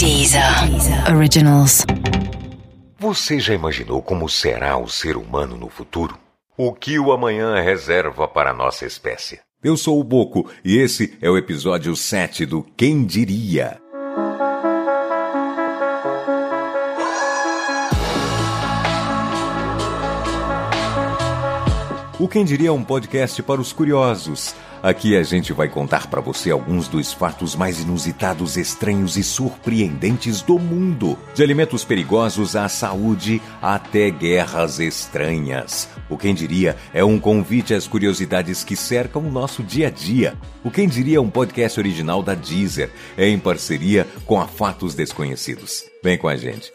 Deezer Originals. Você já imaginou como será o ser humano no futuro? O que o amanhã reserva para a nossa espécie? Eu sou o Boco e esse é o episódio 7 do Quem Diria. O Quem Diria é um podcast para os curiosos. Aqui a gente vai contar para você alguns dos fatos mais inusitados, estranhos e surpreendentes do mundo. De alimentos perigosos à saúde até guerras estranhas. O Quem Diria é um convite às curiosidades que cercam o nosso dia a dia. O Quem Diria é um podcast original da Deezer, em parceria com a Fatos Desconhecidos. Vem com a gente.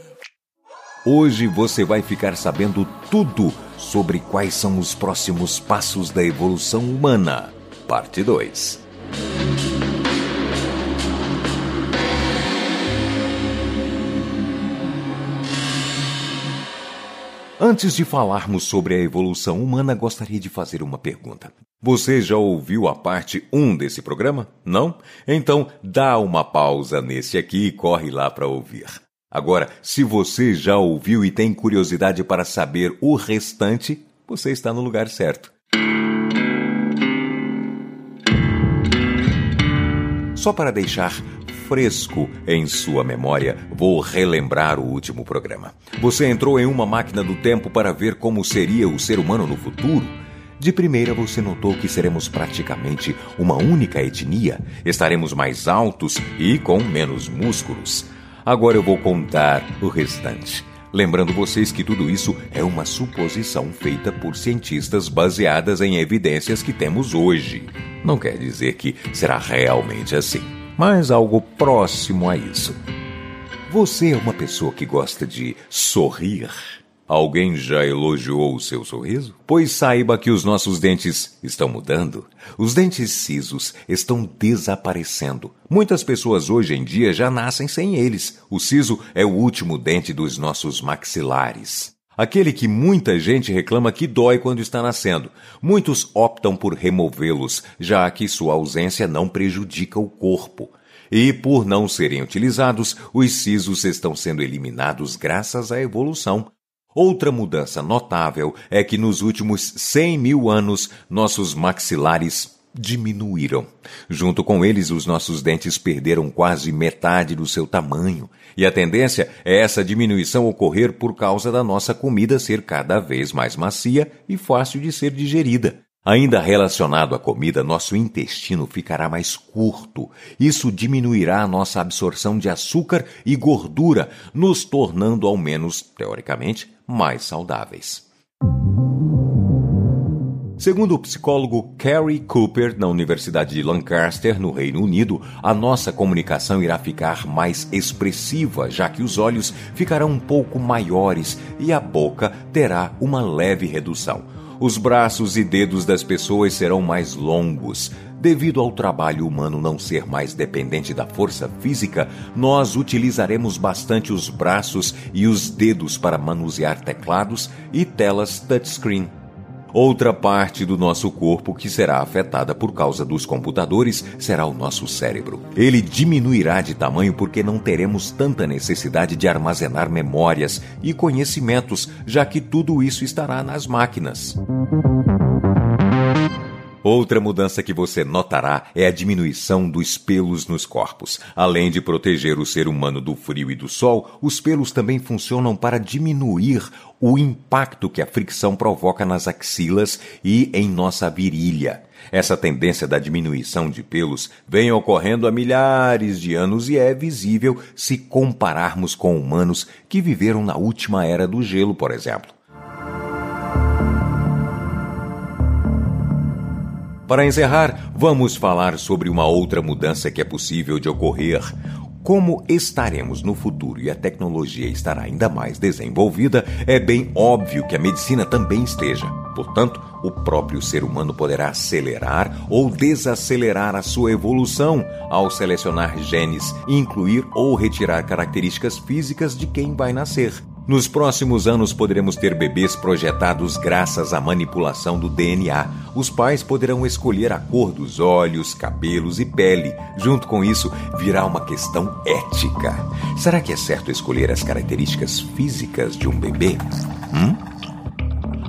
Hoje você vai ficar sabendo tudo sobre quais são os próximos passos da evolução humana. Parte 2. Antes de falarmos sobre a evolução humana, gostaria de fazer uma pergunta. Você já ouviu a parte 1 desse programa? Não? Então dá uma pausa nesse aqui e corre lá para ouvir. Agora, se você já ouviu e tem curiosidade para saber o restante, você está no lugar certo. Só para deixar fresco em sua memória, vou relembrar o último programa. Você entrou em uma máquina do tempo para ver como seria o ser humano no futuro? De primeira, você notou que seremos praticamente uma única etnia, estaremos mais altos e com menos músculos. Agora eu vou contar o restante. Lembrando vocês que tudo isso é uma suposição feita por cientistas baseadas em evidências que temos hoje. Não quer dizer que será realmente assim, mas algo próximo a isso. Você é uma pessoa que gosta de sorrir? Alguém já elogiou o seu sorriso? Pois saiba que os nossos dentes estão mudando. Os dentes cisos estão desaparecendo. Muitas pessoas hoje em dia já nascem sem eles. O siso é o último dente dos nossos maxilares. Aquele que muita gente reclama que dói quando está nascendo. Muitos optam por removê-los, já que sua ausência não prejudica o corpo. E por não serem utilizados, os sisos estão sendo eliminados graças à evolução. Outra mudança notável é que nos últimos 100 mil anos nossos maxilares diminuíram. Junto com eles, os nossos dentes perderam quase metade do seu tamanho. E a tendência é essa diminuição ocorrer por causa da nossa comida ser cada vez mais macia e fácil de ser digerida. Ainda relacionado à comida, nosso intestino ficará mais curto. Isso diminuirá a nossa absorção de açúcar e gordura, nos tornando, ao menos teoricamente, mais saudáveis. Segundo o psicólogo Carrie Cooper, na Universidade de Lancaster, no Reino Unido, a nossa comunicação irá ficar mais expressiva, já que os olhos ficarão um pouco maiores e a boca terá uma leve redução. Os braços e dedos das pessoas serão mais longos. Devido ao trabalho humano não ser mais dependente da força física, nós utilizaremos bastante os braços e os dedos para manusear teclados e telas touchscreen. Outra parte do nosso corpo que será afetada por causa dos computadores será o nosso cérebro. Ele diminuirá de tamanho porque não teremos tanta necessidade de armazenar memórias e conhecimentos, já que tudo isso estará nas máquinas. Outra mudança que você notará é a diminuição dos pelos nos corpos. Além de proteger o ser humano do frio e do sol, os pelos também funcionam para diminuir o impacto que a fricção provoca nas axilas e em nossa virilha. Essa tendência da diminuição de pelos vem ocorrendo há milhares de anos e é visível se compararmos com humanos que viveram na última era do gelo, por exemplo. Para encerrar, vamos falar sobre uma outra mudança que é possível de ocorrer. Como estaremos no futuro e a tecnologia estará ainda mais desenvolvida, é bem óbvio que a medicina também esteja. Portanto, o próprio ser humano poderá acelerar ou desacelerar a sua evolução ao selecionar genes, incluir ou retirar características físicas de quem vai nascer. Nos próximos anos poderemos ter bebês projetados graças à manipulação do DNA. Os pais poderão escolher a cor dos olhos, cabelos e pele. Junto com isso, virá uma questão ética. Será que é certo escolher as características físicas de um bebê? Hum?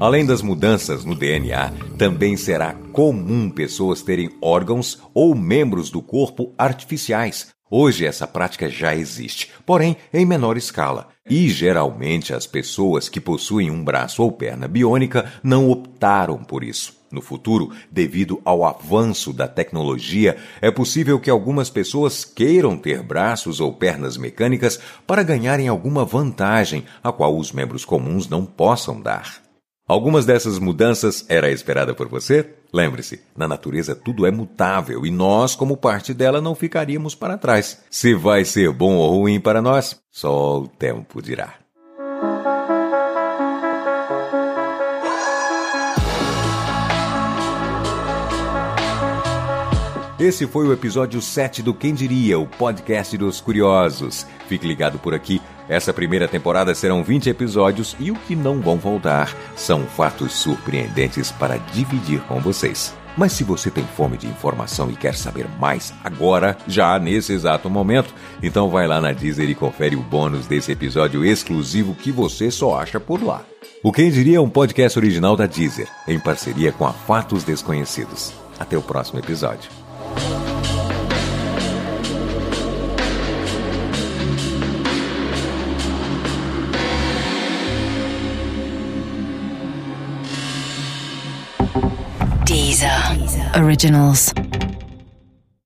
Além das mudanças no DNA, também será comum pessoas terem órgãos ou membros do corpo artificiais, Hoje essa prática já existe, porém em menor escala, e geralmente as pessoas que possuem um braço ou perna biônica não optaram por isso. No futuro, devido ao avanço da tecnologia, é possível que algumas pessoas queiram ter braços ou pernas mecânicas para ganharem alguma vantagem a qual os membros comuns não possam dar. Algumas dessas mudanças era esperada por você? Lembre-se, na natureza tudo é mutável e nós, como parte dela, não ficaríamos para trás. Se vai ser bom ou ruim para nós, só o tempo dirá. Esse foi o episódio 7 do Quem Diria, o podcast dos curiosos. Fique ligado por aqui essa primeira temporada serão 20 episódios e o que não vão faltar são fatos surpreendentes para dividir com vocês. Mas se você tem fome de informação e quer saber mais agora, já nesse exato momento, então vai lá na Deezer e confere o bônus desse episódio exclusivo que você só acha por lá. O Quem Diria é um podcast original da Deezer, em parceria com a Fatos Desconhecidos. Até o próximo episódio. Originals.